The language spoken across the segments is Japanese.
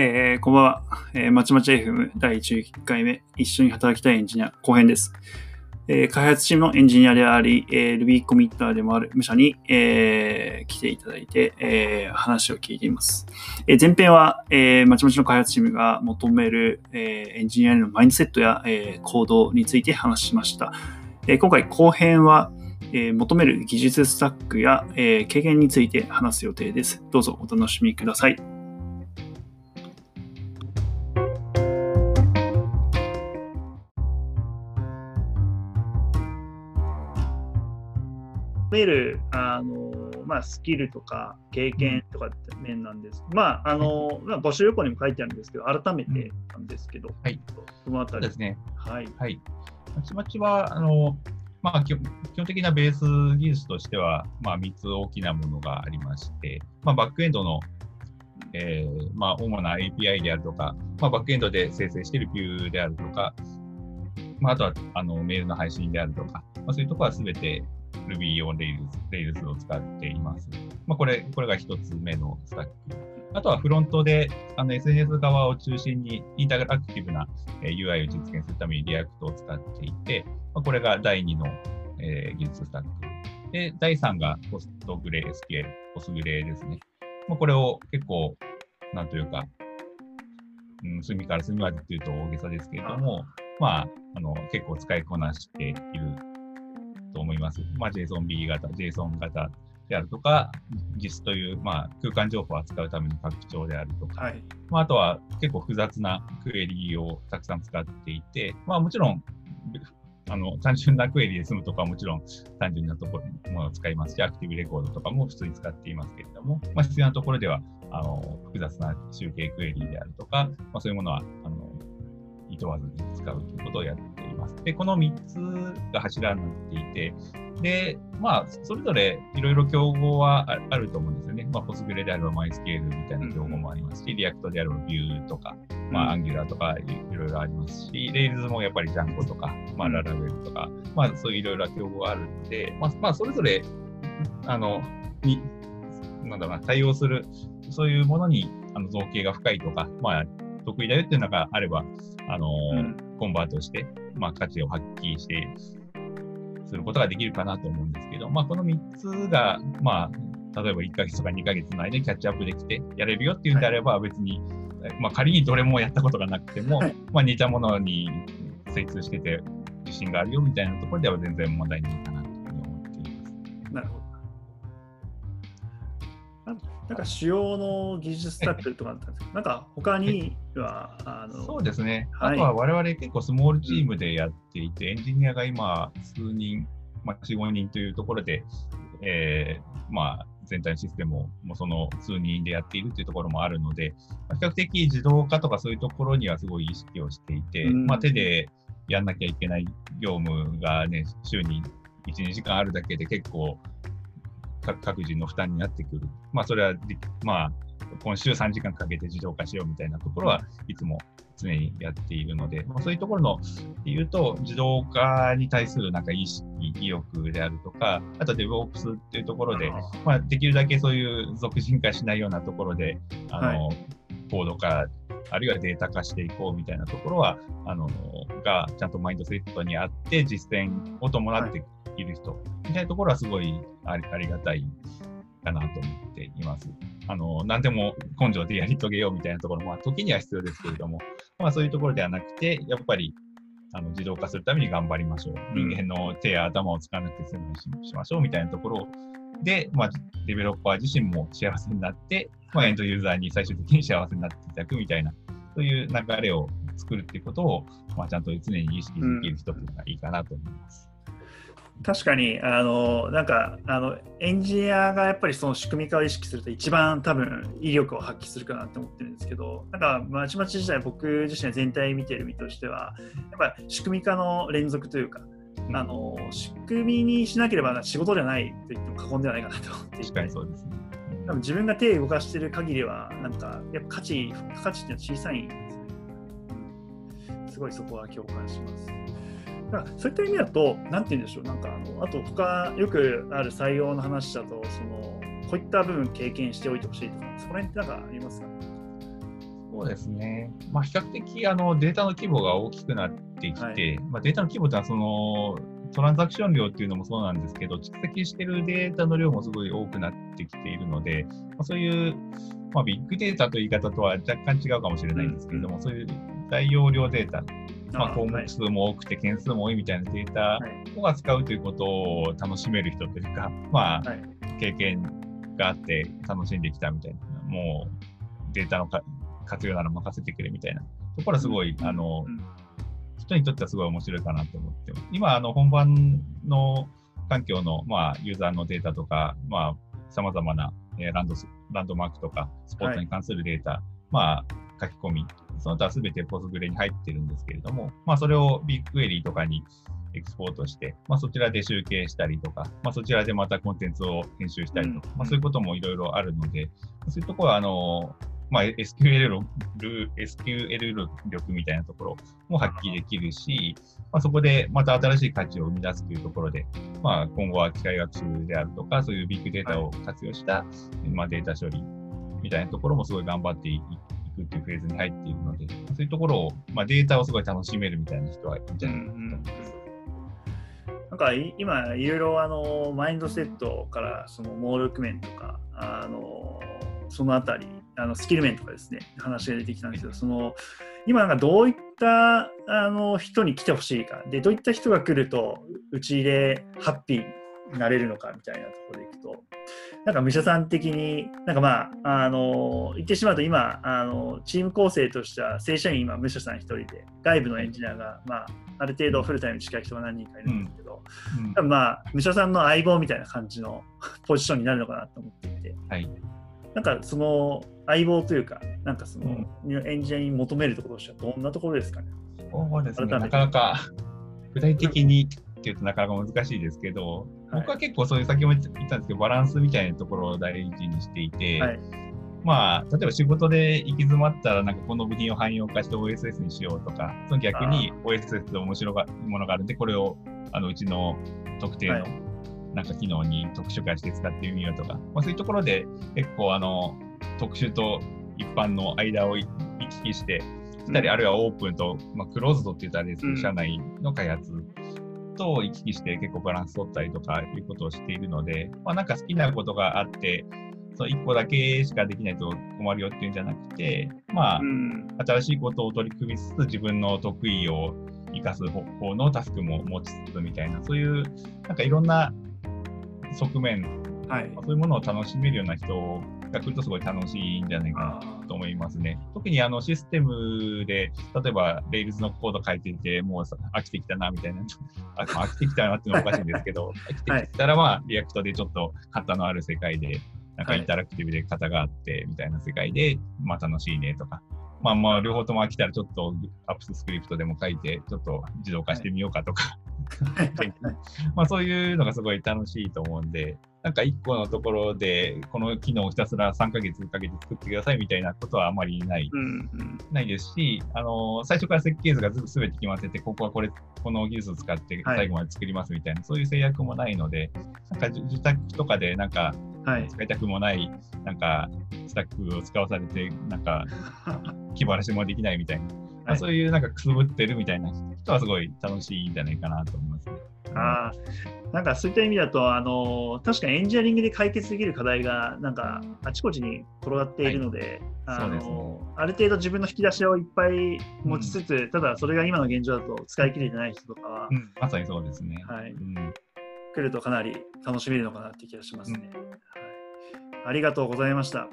えー、こんばんは。えー、まちまち FM 第11回目、一緒に働きたいエンジニア後編です。えー、開発チームのエンジニアであり、えー、Ruby コミッターでもある武者に、えー、来ていただいて、えー、話を聞いています。えー、前編は、えー、まちまちの開発チームが求める、えー、エンジニアのマインドセットや、えー、行動について話しました。えー、今回後編は、えー、求める技術スタックや、えー、経験について話す予定です。どうぞお楽しみください。めるあの、まあ、スキルとか経験とかって面なんです、まああのまあ、募集要項にも書いてあるんですけど、改めてなんですけど、はい、そのあたりですね。はい。はい。まちまちは、あの、まあ、基本的なベース技術としては、まあ、3つ大きなものがありまして、まあ、バックエンドの、えーまあ、主な API であるとか、まあ、バックエンドで生成しているビューであるとか、まあ、あとはあのメールの配信であるとか、まあ、そういうところはすべて Ruby on Rails, Rails を使っています。まあ、これ、これが一つ目のスタック。あとはフロントであの SNS 側を中心にインタラクティブな UI を実現するために React を使っていて、まあ、これが第2の、えー、技術スタック。で、第3が PostgreSQL、PostgreS ですね。まあ、これを結構、なんというか、うん、隅から隅までっていうと大げさですけれども、まあ、あの結構使いこなしていると思います。まあ、JSONB 型、JSON 型であるとか、JIS という、まあ、空間情報を扱うための拡張であるとか、はい、まあ、あとは結構複雑なクエリをたくさん使っていて、まあ、もちろん、あの単純なクエリで済むとかはもちろん単純なところものを使いますし、アクティブレコードとかも普通に使っていますけれども、まあ、必要なところではあの複雑な集計クエリであるとか、まあ、そういうものはあのいとわずに使うということをやっています。で、この3つが柱になっていて、で、まあ、それぞれいろいろ競合はあると思うんですよね。まあ、ポスグレであれば MySQL みたいな競合もありますし、 React であれば Vue とか、まあ、 Angular とかいろいろありますし、 Rails もやっぱり Django とか、まあ、 Laravel とか、まあ、そういういろいろ競合があるんで、まあ、まあ、それぞれ、あの、に、なんだろうな、対応する、そういうものにあの造形が深いとか、まあ、得意だよっていうのがあれば、あのーうん、コンバートして、まあ、価値を発揮してすることができるかなと思うんですけど、まあ、この3つが、まあ、例えば1ヶ月とか2ヶ月の間にキャッチアップできてやれるよっていうんであれば、別に、はい、まあ、仮にどれもやったことがなくても、はい、まあ、似たものに精通してて自信があるよみたいなところでは全然問題ないかなというふうに思っています。なるほど。なんか主要の技術スタックとかあったんですけど、なんか他には、あのそうですね、はい、あとは我々結構スモールチームでやっていて、エンジニアが今、数人、まあ、4、5人というところで、えー、まあ、全体のシステムをもうその数人でやっているというところもあるので、比較的自動化とかそういうところにはすごい意識をしていて、うん、まあ、手でやんなきゃいけない業務がね、週に1、2時間あるだけで結構各人の負担になってくる。まあ、それは、まあ、今週3時間かけて自動化しようみたいなところはいつも常にやっているので、まあ、そういうところの言うと、自動化に対するなんか意識、意欲であるとか、あと DevOps っていうところで、まあ、できるだけそういう俗人化しないようなところで、あの、はい、コード化、あるいはデータ化していこうみたいなところは、あの、がちゃんとマインドセットにあって、実践を伴っている人、みたいなところはすごいありありがたいかなと思っています。あの、何でも根性でやり遂げようみたいなところも、時には必要ですけれども、まあそういうところではなくて、やっぱりあの自動化するために頑張りましょう。人間の手や頭を使わなくて済むようにしましょうみたいなところで、まあ、デベロッパー自身も幸せになって、まあ、エンドユーザーに最終的に幸せになっていただくみたいな、そういう流れを作るっていうことを、まあ、ちゃんと常に意識できる人っていうのがいいかなと思います。確かにあのなんかあのエンジニアがやっぱりその仕組み化を意識すると一番多分威力を発揮するかなと思ってるんですけどなんかまちまち自体僕自身は全体見てる身としてはやっぱ仕組み化の連続というかあの仕組みにしなければ仕事ではないと言っても過言ではないかなと思っていて確かにそうですね。多分自分が手を動かしている限りはなんかやっぱ価値価値っていうのは小さいんですね、すごいそこは共感します。だからそういった意味だと、なんて言うんでしょう、なんかあの、あと他よくある採用の話だと、そのこういった部分経験しておいてほしいとか、そこら辺ってなんかありますか？そそうですね。まあ、比較的あのデータの規模が大きくなってきて、はい、まあ、データの規模ってのはそのトランザクション量っていうのもそうなんですけど、蓄積してるデータの量もすごい多くなってきているので、まあ、そういう、まあ、ビッグデータという言い方とは若干違うかもしれないんですけれども、うん、そういう大容量データ、まあ、項目数も多くて件数も多いみたいなデータを扱うということを楽しめる人というか、まあ、経験があって楽しんできたみたいな、もうデータの活用なら任せてくれみたいなところはすごい、あの、人にとってはすごい面白いかなと思って。今、あの本番の環境の、まあ、ユーザーのデータとか、まあ、様々な、えー、ランドランドマークとか、スポーツに関するデータ、はい、まあ、書き込み、その他すべてポスグレに入ってるんですけれども、まあ、それをビッグクエリーとかにエクスポートして、まあ、そちらで集計したりとか、まあ、そちらでまたコンテンツを編集したりとか、うん、まあ、そういうこともいろいろあるので、そういうところは、あの、まあ、SQL, SQL 力みたいなところも発揮できるし、まあ、そこでまた新しい価値を生み出すというところで、まあ、今後は機械学習であるとか、そういうビッグデータを活用した、まあ、データ処理みたいなところもすごい頑張っていくっていうフェーズに入っているので、そういうところを、まあ、データをすごい楽しめるみたいな人はいいんじゃないかと思います。なんか今いろいろあのマインドセットからそのモールク面とかあのそのあたりあのスキル面とかですね話が出てきたんですけどその今なんかどういったあの人に来てほしいか。でどういった人が来るとうちでハッピーになれるのかみたいなところでいくとなんか武者さん的になんかまああの言ってしまうと今あのチーム構成としては正社員今武者さん1人で外部のエンジニアが、まあ、ある程度フルタイムに近い人が何人かいるんですけど、うん。うん、まあ武者さんの相棒みたいな感じの ポジションになるのかなと思っていて。はい。なんかその相棒というか、なんかその、うん、エンジニアに求めるところとしてはどんなところですかね？そうですね、なかなか具体的にっていうとなかなか難しいですけど、はい、僕は結構そういう先ほど言ったんですけど、バランスみたいなところを大事にしていて、はい、まあ、例えば仕事で行き詰まったら、なんかこの部品を汎用化して OSS にしようとか、その逆に OSS で面白いものがあるんで、これをあのうちの特定のなんか機能に特殊化して使ってみようとか、まあ、そういうところで結構あの特殊と一般の間を行き来してしたり、あるいはオープンと、まあ、クローズドって言ったらですけど、社内の開発と行き来して結構バランス取ったりとかいうことをしているので、まあ、なんか好きなことがあって、その1個だけしかできないと困るよっていうんじゃなくて、まあ、新しいことを取り組みつつ自分の得意を生かす方のタスクも持ちつつみたいな、そういうなんかいろんな側面、はい、そういうものを楽しめるような人が来るとすごい楽しいんじゃないかなと思いますね。特にあのシステムで、例えば Rails のコード書いていて、もう飽きてきたなみたいな、あ飽きてきたなっていうのはおかしいんですけど、飽きてきたらまあ、 React でちょっと型のある世界で、なんかインタラクティブで型があってみたいな世界で、まあ楽しいねとか、まあまあ両方とも飽きたらちょっとアップススクリプトでも書いて、ちょっと自動化してみようかとか、まあそういうのがすごい楽しいと思うんで、なんか1個のところで、この機能をひたすら3ヶ月かけて作ってくださいみたいなことはあまりない、うんうん、ないですし、あの最初から設計図がすべて決まってて、ここはこれ、この技術を使って最後まで作りますみたいな、はい、そういう制約もないので、なんか自宅とかでなんか使いたくもない、なんかスタックを使わされて、なんか 気晴らしもできないみたいな。まあ、そういうなんかくすぶってるみたいな人はすごい楽しいんじゃないかなと思います、ね。あなんかそういった意味だとあの確かにエンジニアリングで解決できる課題がなんかあちこちに転がっているので、はい、あの、ね、ある程度自分の引き出しをいっぱい持ちつつ、うん、ただそれが今の現状だと使い切れてない人とかは、うん、まさにそうですね、はい、うん、来るとかなり楽しめるのかなって気がしますね、はい、ありがとうございました。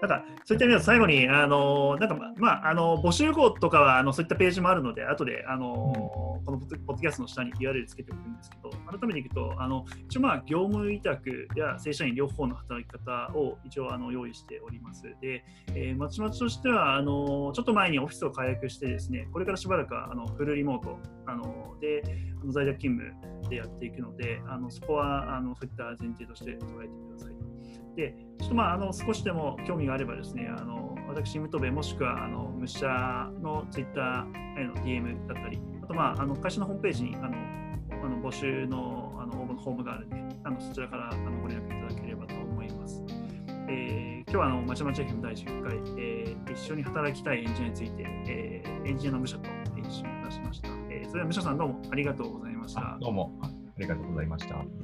なんかそういった意味で最後に、あのなんかまあ、あの募集号とかはあのそういったページもあるので、後であの、うん、このポッドキャストの下に URL つけておくんですけど、改めていくと、あの一応、まあ、業務委託や正社員両方の働き方を一応あの用意しております。で、えー、まちまちとしてはあの、ちょっと前にオフィスを解約してですね、これからしばらくあのフルリモートあので在宅勤務でやっていくので、あのそこはあのそういった前提として捉えてください。で、ちょっとまあ、あの少しでも興味があればですね、あの私、ムトベもしくはあのムシャのツイッターへの DM だったり、あと、まあ、あの会社のホームページにあのあの募集のあの応募のフォームがあるので、あのそちらからあのご連絡いただければと思います。えー、今日はあの、まちまち FM 第10回、えー、一緒に働きたいエンジニアについて、えー、エンジニアの武者と一緒に話しました。えー、それでは武者さんどうもありがとうございました。どうもありがとうございました。